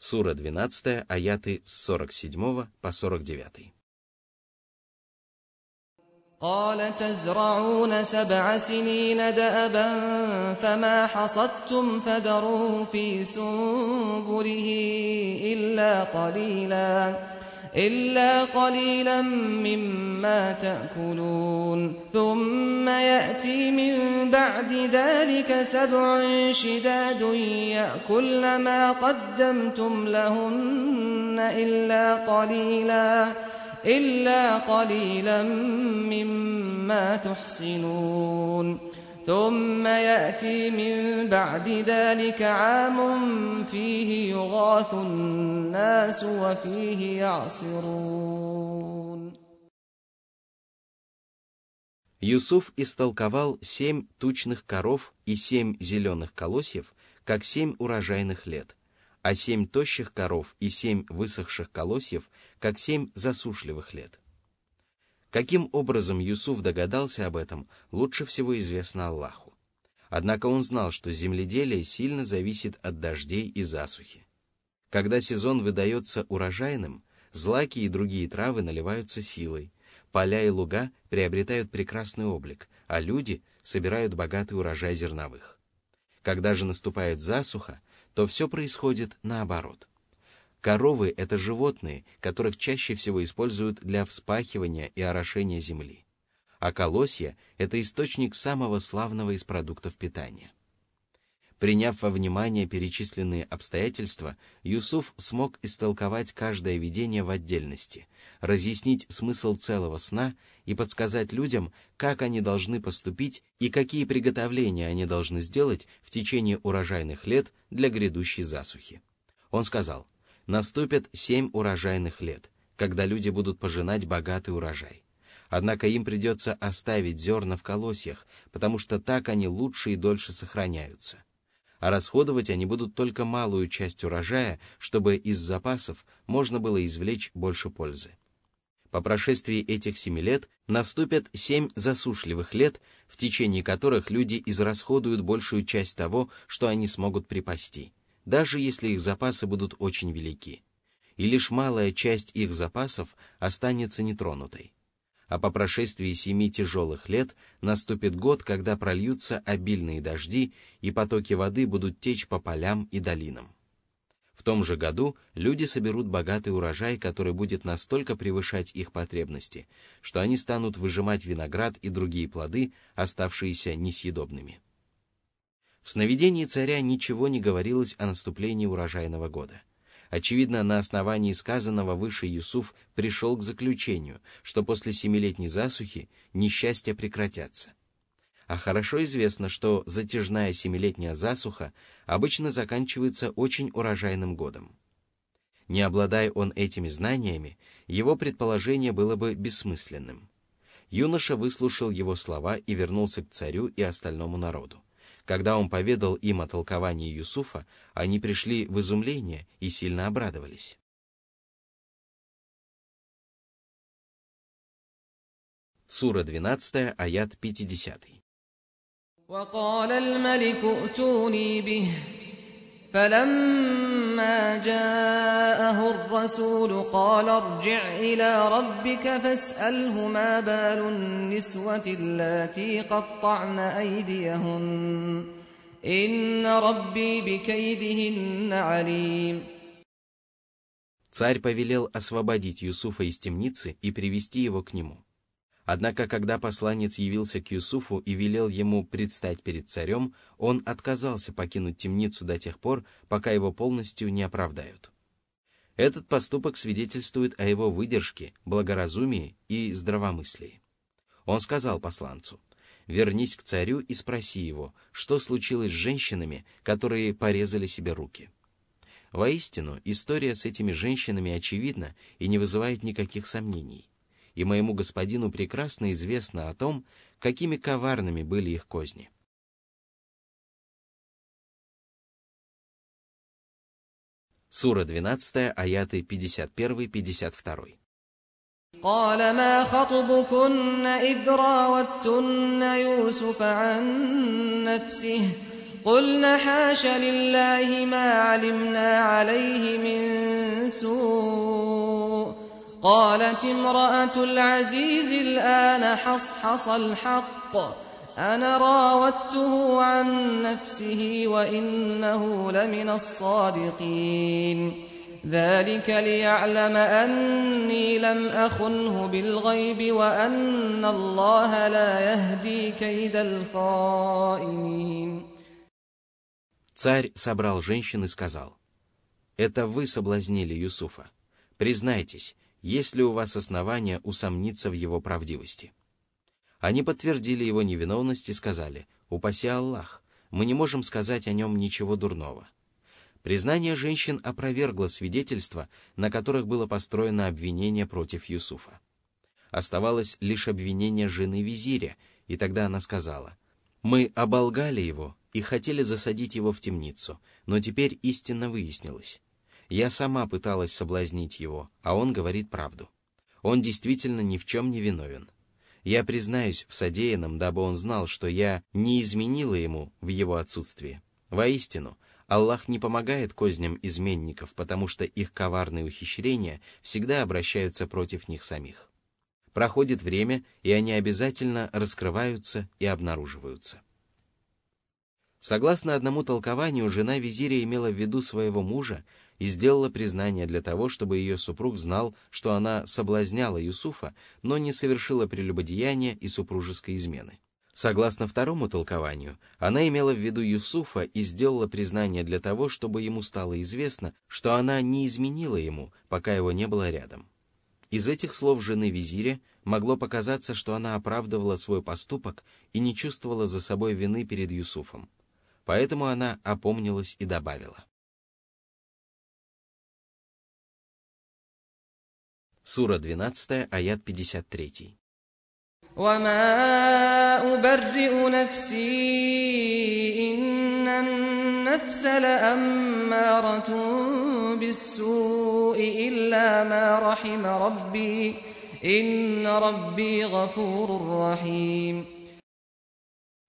Сура 12, аяты с 47 по 49. قال تزرعون سبع سنين دأبا فما حصدتم فذروه في سنبله إلا قليلا إلا قليلا مما تأكلون. ثم يأتي من بعد ذلك سبع شداد يأكل ما قدمتم لهن إلا قليلا إلا قليلا مما تحصنون ثم يأتي من بعد ذلك عام فيه يغاث الناس وفيه يعصرون Юсуф истолковал семь тучных коров и семь зеленых колосьев, как семь урожайных лет, а семь тощих коров и семь высохших колосьев, как семь засушливых лет. Каким образом Юсуф догадался об этом, лучше всего известно Аллаху. Однако он знал, что земледелие сильно зависит от дождей и засухи. Когда сезон выдается урожайным, злаки и другие травы наливаются силой, поля и луга приобретают прекрасный облик, а люди собирают богатый урожай зерновых. Когда же наступает засуха, то все происходит наоборот. Коровы – это животные, которых чаще всего используют для вспахивания и орошения земли. А колосья – это источник самого славного из продуктов питания. Приняв во внимание перечисленные обстоятельства, Юсуф смог истолковать каждое видение в отдельности, разъяснить смысл целого сна и подсказать людям, как они должны поступить и какие приготовления они должны сделать в течение урожайных лет для грядущей засухи. Он сказал, наступят семь урожайных лет, когда люди будут пожинать богатый урожай. Однако им придется оставить зерна в колосьях, потому что так они лучше и дольше сохраняются. А расходовать они будут только малую часть урожая, чтобы из запасов можно было извлечь больше пользы. По прошествии этих семи лет наступят семь засушливых лет, в течение которых люди израсходуют большую часть того, что они смогут припасти даже если их запасы будут очень велики, и лишь малая часть их запасов останется нетронутой. А по прошествии семи тяжелых лет наступит год, когда прольются обильные дожди, и потоки воды будут течь по полям и долинам. В том же году люди соберут богатый урожай, который будет настолько превышать их потребности, что они станут выжимать виноград и другие плоды, оставшиеся несъедобными. В сновидении царя ничего не говорилось о наступлении урожайного года. Очевидно, на основании сказанного выше Юсуф пришел к заключению, что после семилетней засухи несчастья прекратятся. А хорошо известно, что затяжная семилетняя засуха обычно заканчивается очень урожайным годом. Не обладая он этими знаниями, его предположение было бы бессмысленным. Юноша выслушал его слова и вернулся к царю и остальному народу. Когда он поведал им о толковании Юсуфа, они пришли в изумление и сильно обрадовались. Сура 12, аят 50. وقال الملك ائتوني به فلما جاءه الرسول قال ارجع إلى ربك فاسأله ما بال النسوة اللاتي قطعن أيديهن إن ربي بكيدهن عليم Царь повелел освободить Юсуфа из темницы и привести его к нему. Однако, когда посланец явился к Юсуфу и велел ему предстать перед царем, он отказался покинуть темницу до тех пор, пока его полностью не оправдают. Этот поступок свидетельствует о его выдержке, благоразумии и здравомыслии. Он сказал посланцу, «Вернись к царю и спроси его, что случилось с женщинами, которые порезали себе руки». Воистину, история с этими женщинами очевидна и не вызывает никаких сомнений и моему господину прекрасно известно о том, какими коварными были их козни. Сура 12, аяты 51-52. قال ما خطبكن إذ راوتن يوسف عن نفسه قلنا حاش لله ما علمنا عليه من سوء قالت امرأة العزيز الآن حصحص الحق أنا راودته عن نفسه وإنه لمن الصادقين ذلك ليعلم أني لم أخنه بالغيب وأن الله لا يهدي كيد الخائنين Царь собрал женщин и сказал, «Это вы соблазнили Юсуфа. Признайтесь, есть ли у вас основания усомниться в его правдивости?» Они подтвердили его невиновность и сказали, «Упаси Аллах, мы не можем сказать о нем ничего дурного». Признание женщин опровергло свидетельства, на которых было построено обвинение против Юсуфа. Оставалось лишь обвинение жены визиря, и тогда она сказала, «Мы оболгали его и хотели засадить его в темницу, но теперь истинно выяснилось. Я сама пыталась соблазнить его, а он говорит правду. Он действительно ни в чем не виновен. Я признаюсь в содеянном, дабы он знал, что я не изменила ему в его отсутствии. Воистину, Аллах не помогает козням изменников, потому что их коварные ухищрения всегда обращаются против них самих. Проходит время, и они обязательно раскрываются и обнаруживаются. Согласно одному толкованию, жена визиря имела в виду своего мужа и сделала признание для того, чтобы ее супруг знал, что она соблазняла Юсуфа, но не совершила прелюбодеяния и супружеской измены. Согласно второму толкованию, она имела в виду Юсуфа и сделала признание для того, чтобы ему стало известно, что она не изменила ему, пока его не было рядом. Из этих слов жены визиря могло показаться, что она оправдывала свой поступок и не чувствовала за собой вины перед Юсуфом. Поэтому она опомнилась и добавила. Сура 12, аят 53. وما أبرئ نفسي إن النفس لأمارة بالسوء إلا ما رحم ربي إن ربي غفور رحيم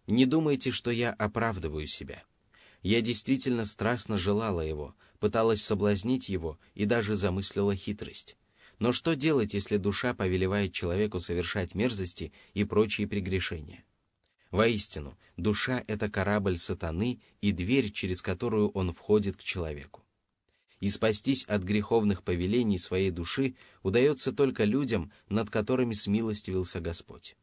Не думайте, что я оправдываю себя. Я действительно страстно желала его, пыталась соблазнить его и даже замыслила хитрость. Но что делать, если душа повелевает человеку совершать мерзости и прочие прегрешения? Воистину, душа — это корабль сатаны и дверь, через которую он входит к человеку. И спастись от греховных повелений своей души удается только людям, над которыми смилостивился Господь.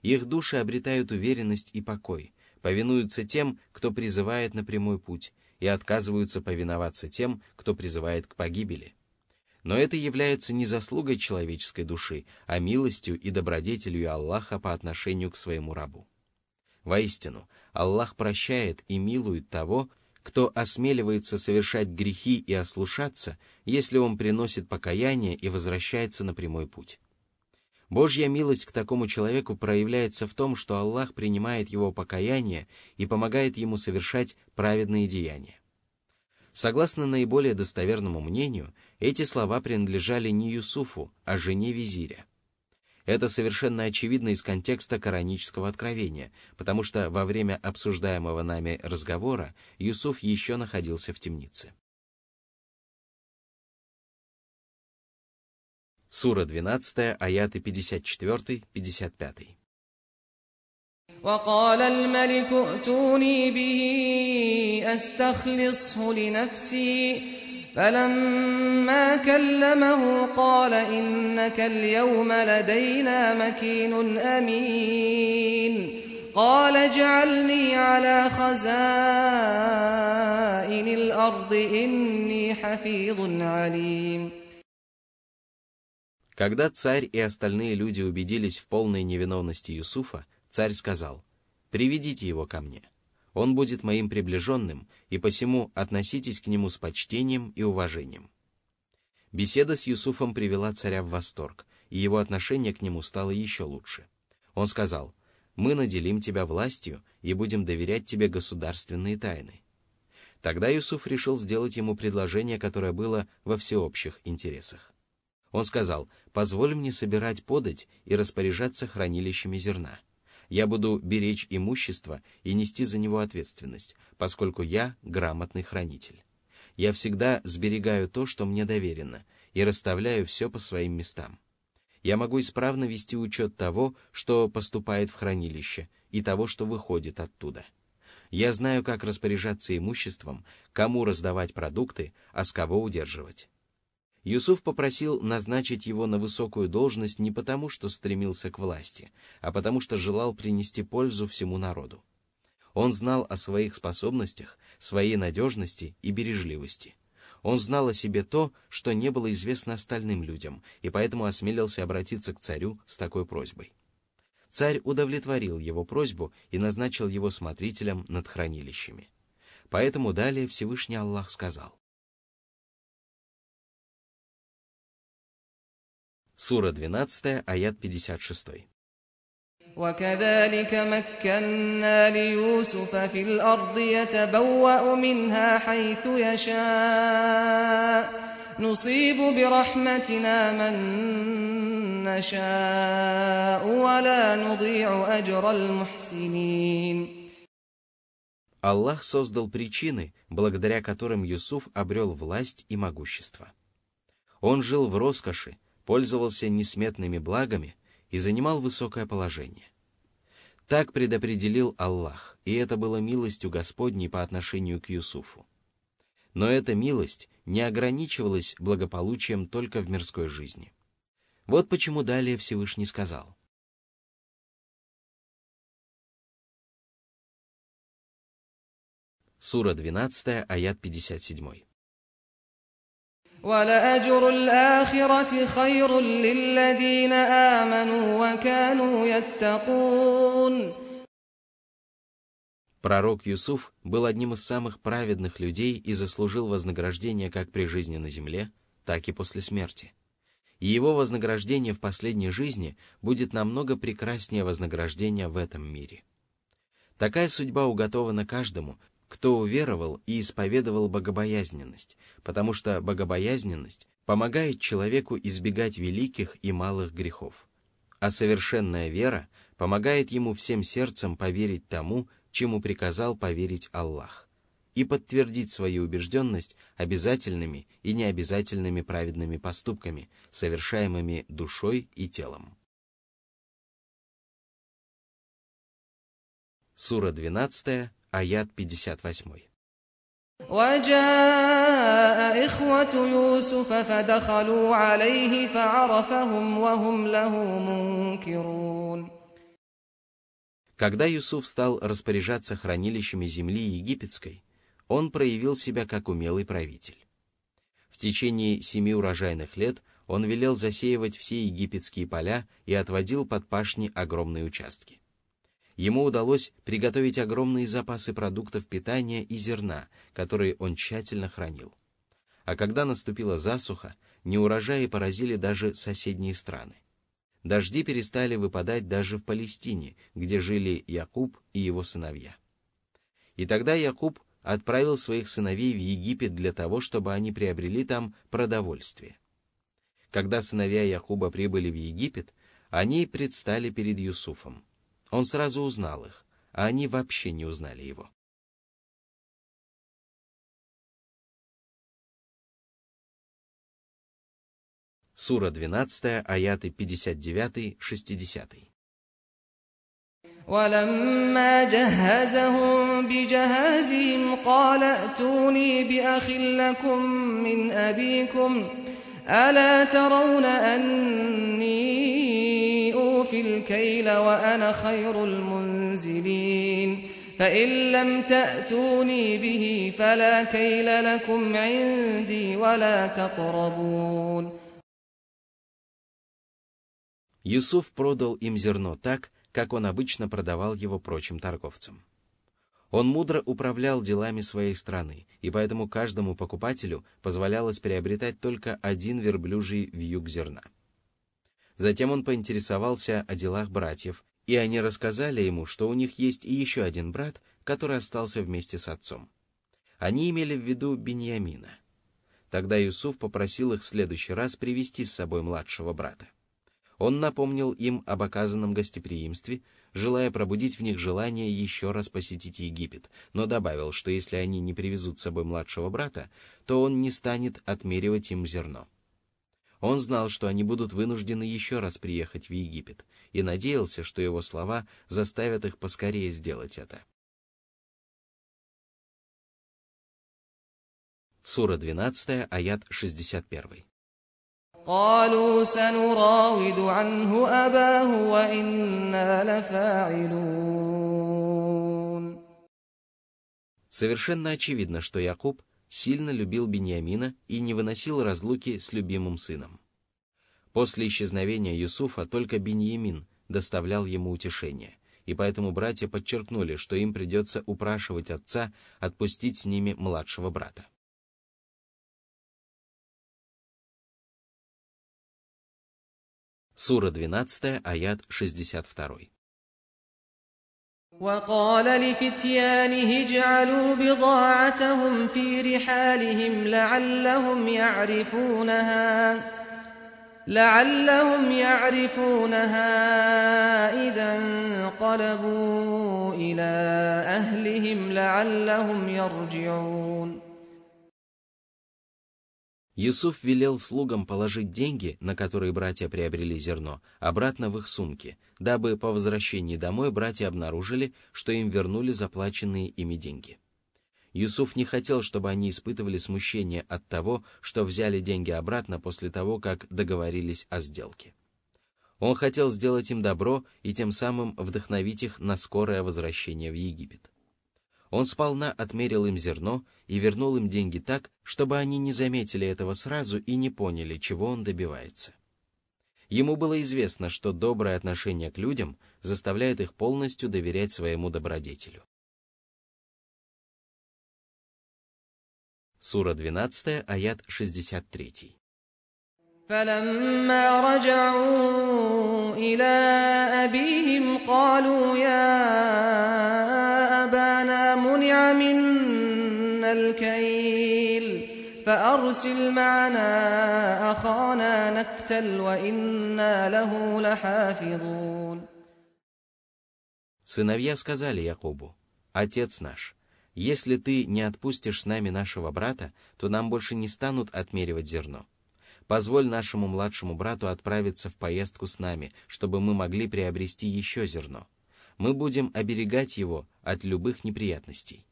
Их души обретают уверенность и покой, повинуются тем, кто призывает на прямой путь, и отказываются повиноваться тем, кто призывает к погибели. Но это является не заслугой человеческой души, а милостью и добродетелью Аллаха по отношению к своему рабу. Воистину, Аллах прощает и милует того, кто осмеливается совершать грехи и ослушаться, если он приносит покаяние и возвращается на прямой путь. Божья милость к такому человеку проявляется в том, что Аллах принимает его покаяние и помогает ему совершать праведные деяния. Согласно наиболее достоверному мнению, эти слова принадлежали не Юсуфу, а жене визиря. Это совершенно очевидно из контекста коранического откровения, потому что во время обсуждаемого нами разговора Юсуф еще находился в темнице. Сура 12, аяты 54-55. وقال الملك ائتوني به استخلصه لنفسي فلما كلمه قال انك اليوم لدينا مكين امين قال اجعلني على خزائن الارض اني حفيظ عليم Когда царь и остальные люди убедились в полной невиновности Юсуфа, Царь сказал, «Приведите его ко мне. Он будет моим приближенным, и посему относитесь к нему с почтением и уважением». Беседа с Юсуфом привела царя в восторг, и его отношение к нему стало еще лучше. Он сказал, «Мы наделим тебя властью и будем доверять тебе государственные тайны». Тогда Юсуф решил сделать ему предложение, которое было во всеобщих интересах. Он сказал, «Позволь мне собирать подать и распоряжаться хранилищами зерна» Я буду беречь имущество и нести за него ответственность, поскольку я грамотный хранитель. Я всегда сберегаю то, что мне доверено, и расставляю все по своим местам. Я могу исправно вести учет того, что поступает в хранилище, и того, что выходит оттуда. Я знаю, как распоряжаться имуществом, кому раздавать продукты, а с кого удерживать. Юсуф попросил назначить его на высокую должность не потому, что стремился к власти, а потому что желал принести пользу всему народу. Он знал о своих способностях, своей надежности и бережливости. Он знал о себе то, что не было известно остальным людям, и поэтому осмелился обратиться к царю с такой просьбой. Царь удовлетворил его просьбу и назначил его смотрителем над хранилищами. Поэтому далее Всевышний Аллах сказал. Сура 12, аят 56. وكذلك مكنا ليوسف في الأرض يتبوأ منها حيث يشاء نصيب برحمتنا من نشاء ولا نضيع أجر المحسنين Аллах создал причины, благодаря которым Юсуф обрел власть и могущество. Он жил в роскоши, пользовался несметными благами и занимал высокое положение. Так предопределил Аллах, и это было милостью Господней по отношению к Юсуфу. Но эта милость не ограничивалась благополучием только в мирской жизни. Вот почему далее Всевышний сказал. Сура 12, аят 57. ولأجر الآخرة خير للذين آمنوا وكانوا يتقون Пророк Юсуф был одним из самых праведных людей и заслужил вознаграждение как при жизни на земле, так и после смерти. И его вознаграждение в последней жизни будет намного прекраснее вознаграждения в этом мире. Такая судьба уготована каждому, кто уверовал и исповедовал богобоязненность, потому что богобоязненность помогает человеку избегать великих и малых грехов. А совершенная вера помогает ему всем сердцем поверить тому, чему приказал поверить Аллах, и подтвердить свою убежденность обязательными и необязательными праведными поступками, совершаемыми душой и телом. Сура 12, аят 58. وجاء إخوة يوسف فدخلوا عليه فعرفهم وهم له منكرون Когда Юсуф стал распоряжаться хранилищами земли египетской, он проявил себя как умелый правитель. В течение семи урожайных лет он велел засеивать все египетские поля и отводил под пашни огромные участки. Ему удалось приготовить огромные запасы продуктов питания и зерна, которые он тщательно хранил. А когда наступила засуха, неурожаи поразили даже соседние страны. Дожди перестали выпадать даже в Палестине, где жили Якуб и его сыновья. И тогда Якуб отправил своих сыновей в Египет для того, чтобы они приобрели там продовольствие. Когда сыновья Якуба прибыли в Египет, они предстали перед Юсуфом. Он сразу узнал их, а они вообще не узнали его. Сура 12, аяты 59-60. ولما جهزهم بجهازهم قال ائتوني بأخ لكم من أبيكم ألا ترون أني أوفي الكيل وأنا خير المنزلين فإن لم تأتوني به فلا كيل لكم عندي ولا تقربون Юсуф продал им зерно так, как он обычно продавал его прочим торговцам. Он мудро управлял делами своей страны, и поэтому каждому покупателю позволялось приобретать только один верблюжий вьюг зерна. Затем он поинтересовался о делах братьев, и они рассказали ему, что у них есть и еще один брат, который остался вместе с отцом. Они имели в виду Беньямина. Тогда Юсуф попросил их в следующий раз привести с собой младшего брата. Он напомнил им об оказанном гостеприимстве, желая пробудить в них желание еще раз посетить Египет, но добавил, что если они не привезут с собой младшего брата, то он не станет отмеривать им зерно. Он знал, что они будут вынуждены еще раз приехать в Египет, и надеялся, что его слова заставят их поскорее сделать это. Сура 12, аят 61. قالوا سنراود عنه أباه وإنا لفاعلون Совершенно очевидно, что Якуб сильно любил Беньямина и не выносил разлуки с любимым сыном. После исчезновения Юсуфа только Беньямин доставлял ему утешение, и поэтому братья подчеркнули, что им придется упрашивать отца отпустить с ними младшего брата. Сура 12, аят 62. وقال لفتيانه اجعلوا بضاعتهم في رحالهم لعلهم يعرفونها لعلهم يعرفونها إذا انقلبوا إلى أهلهم لعلهم يرجعون. Юсуф велел слугам положить деньги, на которые братья приобрели зерно, обратно в их сумки, дабы по возвращении домой братья обнаружили, что им вернули заплаченные ими деньги. Юсуф не хотел, чтобы они испытывали смущение от того, что взяли деньги обратно после того, как договорились о сделке. Он хотел сделать им добро и тем самым вдохновить их на скорое возвращение в Египет. Он сполна отмерил им зерно и вернул им деньги так, чтобы они не заметили этого сразу и не поняли, чего он добивается. Ему было известно, что доброе отношение к людям заставляет их полностью доверять своему добродетелю. Сура 12, аят 63. فلما رجعوا إلى أبيهم قالوا يا فأرسل معنا أخانا نكتل وإنا له لحافظون Сыновья сказали Якобу, «Отец наш, если ты не отпустишь с нами нашего брата, то нам больше не станут отмеривать зерно. Позволь нашему младшему брату отправиться в поездку с нами, чтобы мы могли приобрести еще зерно мы будем оберегать его от любых неприятностей.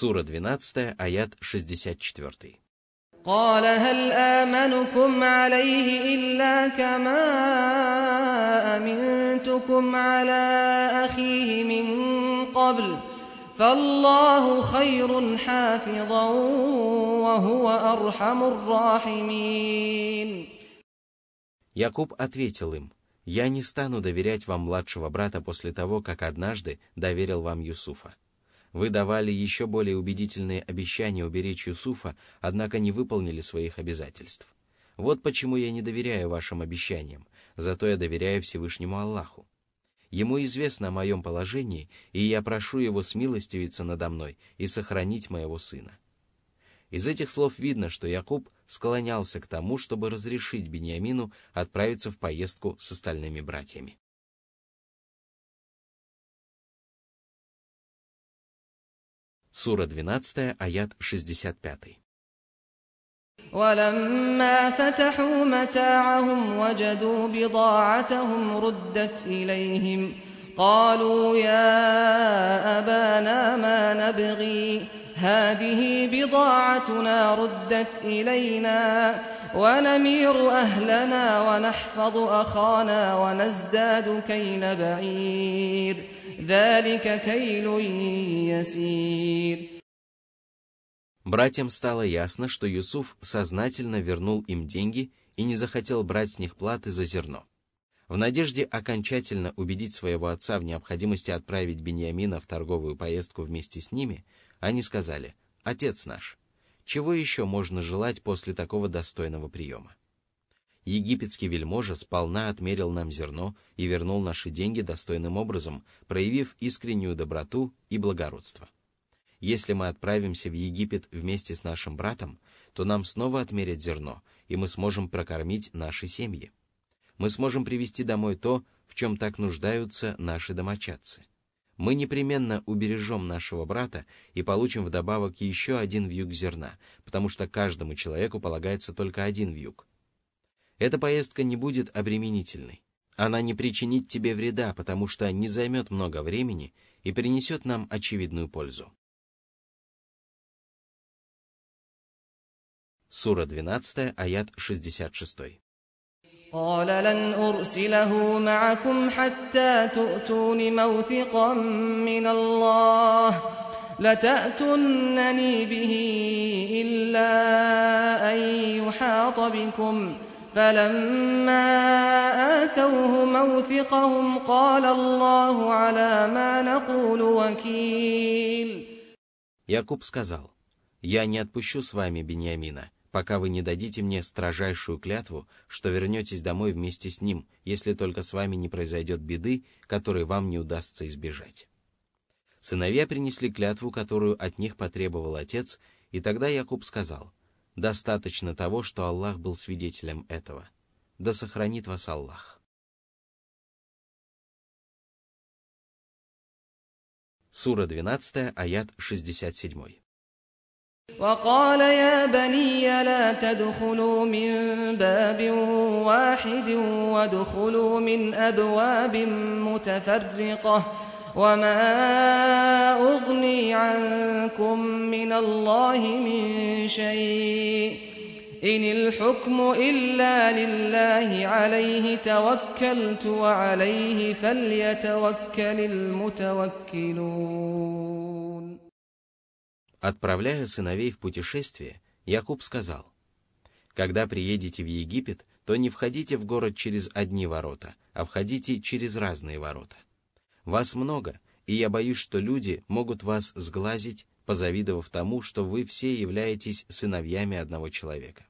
Сура 12, аят 64. قال هل آمنكم عليه إلا كما أمنتكم على أخيه من قبل فالله خير حافظا وهو أرحم الراحمين Якуб ответил им, «Я не стану доверять вам младшего брата после того, как однажды доверил вам Юсуфа. Вы давали еще более убедительные обещания уберечь Юсуфа, однако не выполнили своих обязательств. Вот почему я не доверяю вашим обещаниям, зато я доверяю Всевышнему Аллаху. Ему известно о моем положении, и я прошу его смилостивиться надо мной и сохранить моего сына. Из этих слов видно, что Якуб склонялся к тому, чтобы разрешить Бениамину отправиться в поездку с остальными братьями. Сура 12, аят 65. ولما فتحوا متاعهم وجدوا بضاعتهم ردت إليهم قالوا يا أبانا ما نبغي هذه بضاعتنا ردت إلينا ونمير أهلنا ونحفظ أخانا ونزداد كيل بعير ذلك كيل يسير Братьям стало ясно, что Юсуф сознательно вернул им деньги и не захотел брать с них платы за зерно. В надежде окончательно убедить своего отца в необходимости отправить Беньямина в торговую поездку вместе с ними, они сказали, «Отец наш, чего еще можно желать после такого достойного приема?» Египетский вельможа сполна отмерил нам зерно и вернул наши деньги достойным образом, проявив искреннюю доброту и благородство. Если мы отправимся в Египет вместе с нашим братом, то нам снова отмерят зерно, и мы сможем прокормить наши семьи. Мы сможем привезти домой то, в чем так нуждаются наши домочадцы. Мы непременно убережем нашего брата и получим вдобавок еще один вьюг зерна, потому что каждому человеку полагается только один вьюг. Эта поездка не будет обременительной. Она не причинит тебе вреда, потому что не займет много времени и принесет нам очевидную пользу. Сура 12, аят 66. قال لن أرسله معكم حتى تؤتون موثقا من الله لتأتنني به إلا أن يحاط بكم فلما آتوه موثقهم قال الله على ما نقول وكيل Якуб сказал, «Я не отпущу с вами Бениамина, пока вы не дадите мне строжайшую клятву, что вернетесь домой вместе с ним, если только с вами не произойдет беды, которой вам не удастся избежать». Сыновья принесли клятву, которую от них потребовал отец, и тогда Якуб сказал, «Достаточно того, что Аллах был свидетелем этого. Да сохранит вас Аллах». Сура 12, аят 67. وقال يا بني لا تدخلوا من باب واحد وادخلوا من أبواب متفرقة وما أغني عنكم من الله من شيء إن الحكم إلا لله عليه توكلت وعليه فليتوكل المتوكلون Отправляя сыновей в путешествие, Якуб сказал, «Когда приедете в Египет, то не входите в город через одни ворота, а входите через разные ворота. Вас много, и я боюсь, что люди могут вас сглазить, позавидовав тому, что вы все являетесь сыновьями одного человека.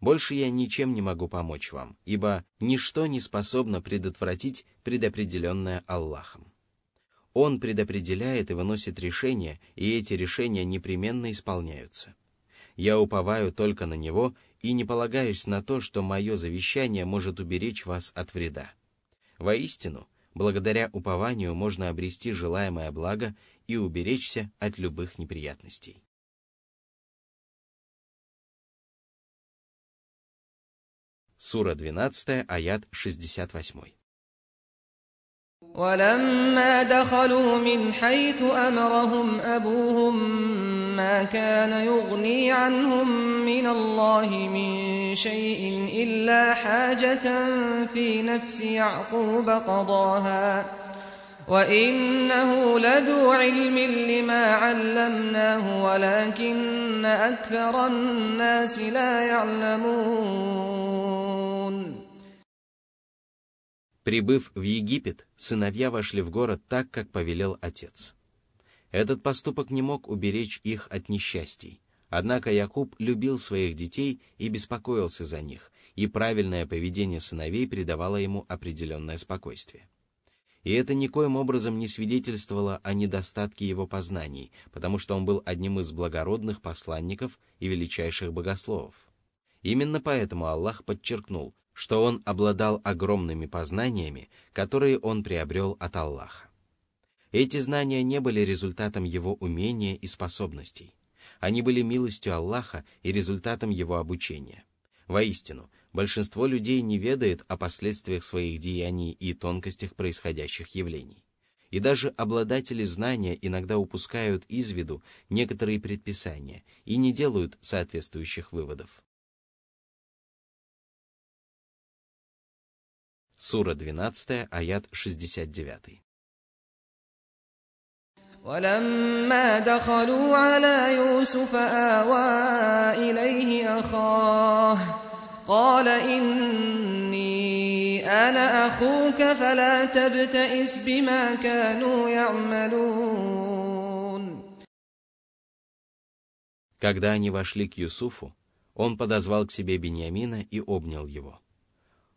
Больше я ничем не могу помочь вам, ибо ничто не способно предотвратить предопределенное Аллахом. Он предопределяет и выносит решения, и эти решения непременно исполняются. Я уповаю только на Него и не полагаюсь на то, что мое завещание может уберечь вас от вреда. Воистину, благодаря упованию можно обрести желаемое благо и уберечься от любых неприятностей. Сура 12, аят 68. ولما دخلوا من حيث أمرهم أبوهم ما كان يغني عنهم من الله من شيء إلا حاجة في نفس يعقوب قضاها وإنه لذو علم لما علمناه ولكن أكثر الناس لا يعلمون Прибыв в Египет, сыновья вошли в город так, как повелел отец. Этот поступок не мог уберечь их от несчастий. Однако Якуб любил своих детей и беспокоился за них, и правильное поведение сыновей придавало ему определенное спокойствие. И это никоим образом не свидетельствовало о недостатке его познаний, потому что он был одним из благородных посланников и величайших богословов. Именно поэтому Аллах подчеркнул, что он обладал огромными познаниями, которые он приобрел от Аллаха. Эти знания не были результатом его умения и способностей. Они были милостью Аллаха и результатом его обучения. Воистину, большинство людей не ведает о последствиях своих деяний и тонкостях происходящих явлений. И даже обладатели знания иногда упускают из виду некоторые предписания и не делают соответствующих выводов. Сура 12, аят 69. ولما دخلوا على يوسف آوى إليه أخاه قال إني أنا أخوك فلا تبتئس بما كانوا يعملون Когда они вошли к Юсуфу, он подозвал к себе Беньямина и обнял его.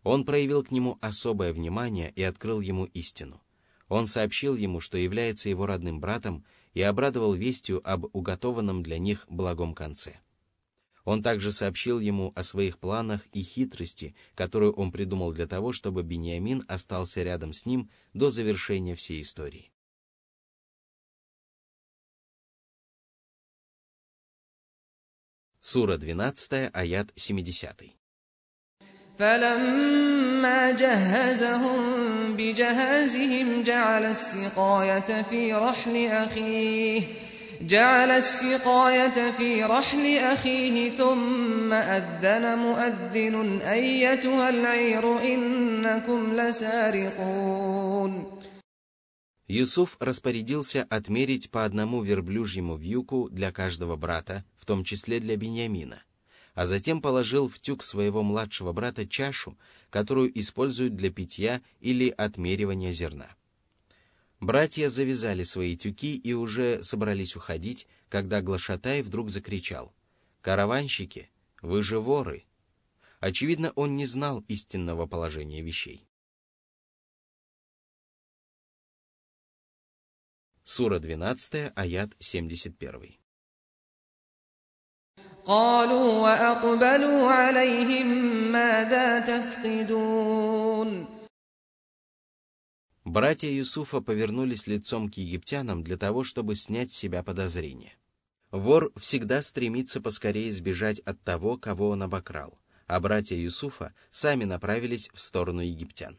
Он проявил к нему особое внимание и открыл ему истину. он сообщил ему, что является его родным братом, и обрадовал вестью об уготованном для них благом конце. Он также сообщил ему о своих планах и хитрости, которую он придумал для того, чтобы Бениамин остался рядом с ним до завершения всей истории. Сура 12, аят 70. فلما جهزهم بجهازهم جعل السقاية في رحل أخيه جعل السقاية في رحل أخيه ثم أذن مؤذن أيتها العير إنكم لسارقون Юсуф распорядился отмерить по одному верблюжьему вьюку для каждого брата, в том числе для Беньямина, а затем положил в тюк своего младшего брата чашу, которую используют для питья или отмеривания зерна. Братья завязали свои тюки и уже собрались уходить, когда Глашатай вдруг закричал «Караванщики, вы же воры!» Очевидно, он не знал истинного положения вещей. Сура 12, аят 71. قالوا وأقبلوا عليهم ماذا تفقدون Братья Юсуфа повернулись лицом к египтянам для того, чтобы снять с себя подозрения. Вор всегда стремится поскорее сбежать от того, кого он обокрал, а братья Юсуфа сами направились в сторону египтян.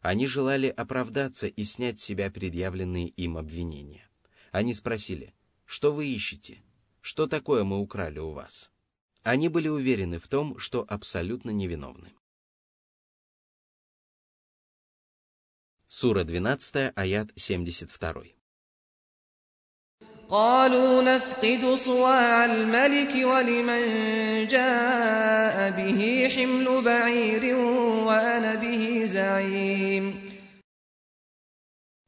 Они желали оправдаться и снять с себя предъявленные им обвинения. Они спросили, что вы ищете? Что такое мы украли у вас? Они были уверены в том, что абсолютно невиновны. Сура 12, аят 72. قالوا نفقد صواع الملك ولمن جاء به حمل بعير وأنا به زعيم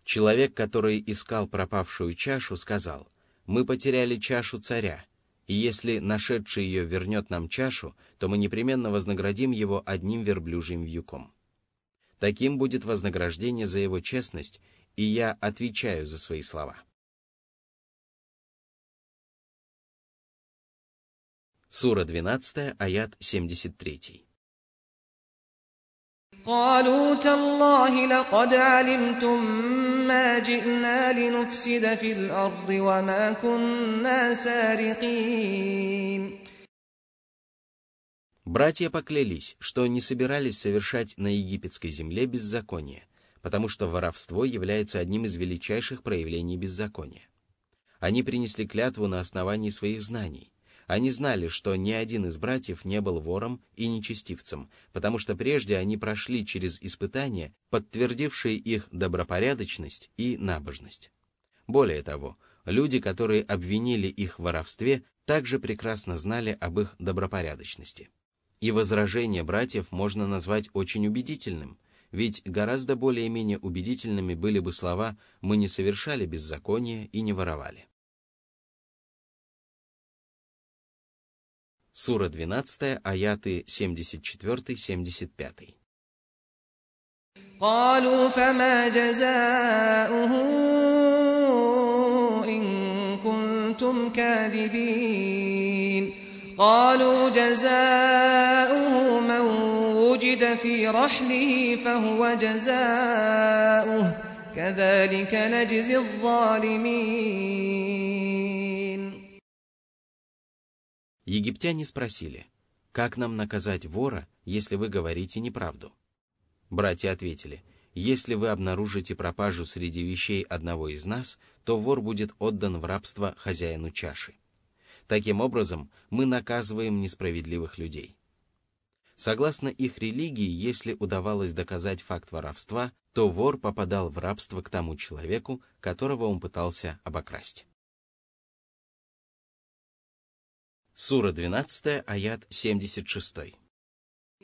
Человек, который искал пропавшую чашу, сказал, «Мы потеряли чашу царя, и если нашедший ее вернет нам чашу, то мы непременно вознаградим его одним верблюжьим вьюком». Таким будет вознаграждение за его честность, и я отвечаю за свои слова. Сура 12, аят 73. قالوا تالله لقد علمتم ما جئنا لنفسد في الأرض وما كنا سارقين Братья поклялись, что не собирались совершать на египетской земле беззаконие, потому что воровство является одним из величайших проявлений беззакония. Они принесли клятву на основании своих знаний. они знали, что ни один из братьев не был вором и нечестивцем, потому что прежде они прошли через испытания, подтвердившие их добропорядочность и набожность. Более того, люди, которые обвинили их в воровстве, также прекрасно знали об их добропорядочности. И возражение братьев можно назвать очень убедительным, ведь гораздо более-менее убедительными были бы слова «мы не совершали беззакония и не воровали». Сура 12, аяты 74-75. قالوا فما جزاؤه إن كنتم كاذبين قالوا جزاؤه من وجد في رحله فهو جزاؤه كذلك نجزي الظالمين Египтяне спросили, «Как нам наказать вора, если вы говорите неправду?» Братья ответили, «Если вы обнаружите пропажу среди вещей одного из нас, то вор будет отдан в рабство хозяину чаши. Таким образом, мы наказываем несправедливых людей». Согласно их религии, если удавалось доказать факт воровства, то вор попадал в рабство к тому человеку, которого он пытался обокрасть. Сура 12, аят 76.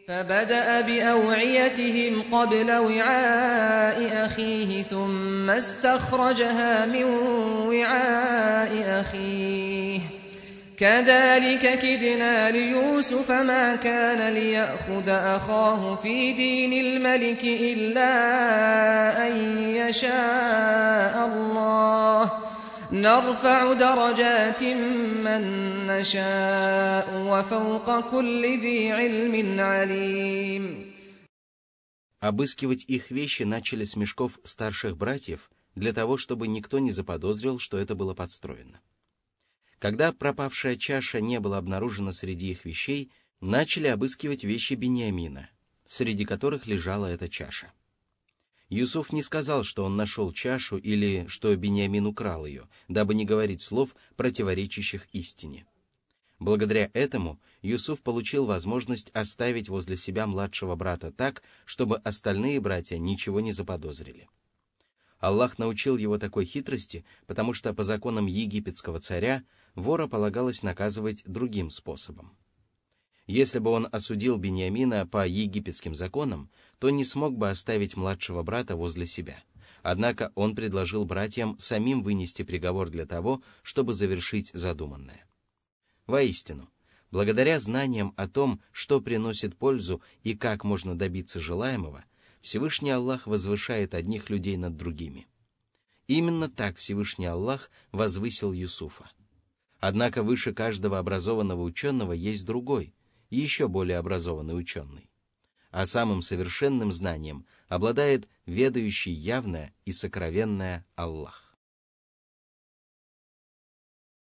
فبدأ بأوعيتهم قبل وعاء أخيه ثم استخرجها من وعاء أخيه كذلك كدنا ليوسف ما كان ليأخذ أخاه في دين الملك إلا أن يشاء الله نرفع درجات من نشاء وفوق كل ذي علم عليم Обыскивать их вещи начали с мешков старших братьев для того, чтобы никто не заподозрил, что это было подстроено. Когда пропавшая чаша не была обнаружена среди их вещей, начали обыскивать вещи Бениамина, среди которых лежала эта чаша. Юсуф не сказал, что он нашел чашу или что Бениамин украл ее, дабы не говорить слов, противоречащих истине. Благодаря этому Юсуф получил возможность оставить возле себя младшего брата так, чтобы остальные братья ничего не заподозрили. Аллах научил его такой хитрости, потому что по законам египетского царя вора полагалось наказывать другим способом. Если бы он осудил Бениамина по египетским законам, то не смог бы оставить младшего брата возле себя. Однако он предложил братьям самим вынести приговор для того, чтобы завершить задуманное. Воистину, благодаря знаниям о том, что приносит пользу и как можно добиться желаемого, Всевышний Аллах возвышает одних людей над другими. Именно так Всевышний Аллах возвысил Юсуфа. Однако выше каждого образованного ученого есть другой, еще более образованный ученый. А самым совершенным знанием обладает ведающий явное и сокровенное Аллах.